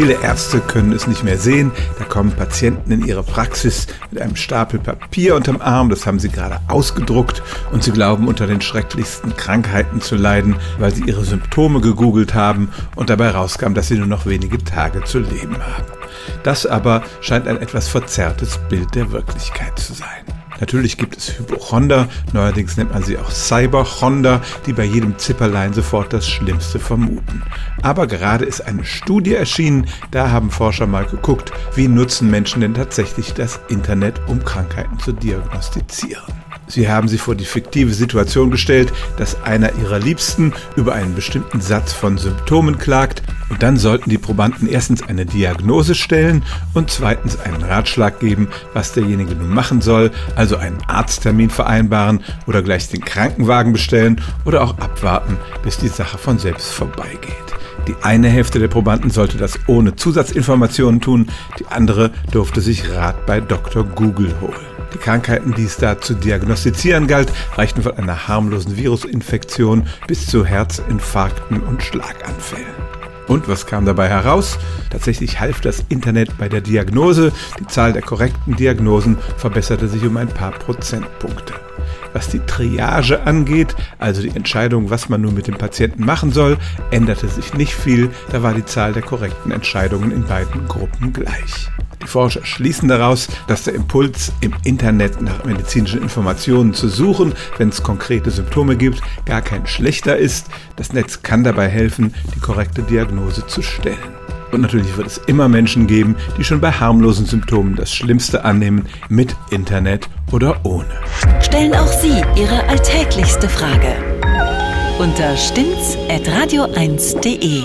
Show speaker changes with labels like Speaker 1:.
Speaker 1: Viele Ärzte können es nicht mehr sehen. Da kommen Patienten in ihre Praxis mit einem Stapel Papier unterm Arm. Das haben sie gerade ausgedruckt. Und sie glauben, unter den schrecklichsten Krankheiten zu leiden, weil sie ihre Symptome gegoogelt haben und dabei rauskam, dass sie nur noch wenige Tage zu leben haben. Das aber scheint ein etwas verzerrtes Bild der Wirklichkeit zu sein. Natürlich gibt es Hypochonder, neuerdings nennt man sie auch Cyberchonder, die bei jedem Zipperlein sofort das Schlimmste vermuten. Aber gerade ist eine Studie erschienen, da haben Forscher mal geguckt, wie nutzen Menschen denn tatsächlich das Internet, um Krankheiten zu diagnostizieren. Sie haben sie vor die fiktive Situation gestellt, dass einer ihrer Liebsten über einen bestimmten Satz von Symptomen klagt und dann sollten die Probanden erstens eine Diagnose stellen und zweitens einen Ratschlag geben, was derjenige nun machen soll, also einen Arzttermin vereinbaren oder gleich den Krankenwagen bestellen oder auch abwarten, bis die Sache von selbst vorbeigeht. Die eine Hälfte der Probanden sollte das ohne Zusatzinformationen tun, die andere durfte sich Rat bei Dr. Google holen. Die Krankheiten, die es da zu diagnostizieren galt, reichten von einer harmlosen Virusinfektion bis zu Herzinfarkten und Schlaganfällen. Und was kam dabei heraus? Tatsächlich half das Internet bei der Diagnose. Die Zahl der korrekten Diagnosen verbesserte sich um ein paar Prozentpunkte. Was die Triage angeht, also die Entscheidung, was man nun mit dem Patienten machen soll, änderte sich nicht viel, da war die Zahl der korrekten Entscheidungen in beiden Gruppen gleich. Die Forscher schließen daraus, dass der Impuls, im Internet nach medizinischen Informationen zu suchen, wenn es konkrete Symptome gibt, gar kein schlechter ist. Das Netz kann dabei helfen, die korrekte Diagnose zu stellen. Und natürlich wird es immer Menschen geben, die schon bei harmlosen Symptomen das Schlimmste annehmen, mit Internet oder ohne.
Speaker 2: Stellen auch Sie Ihre alltäglichste Frage unter stimmtz.radio1.de.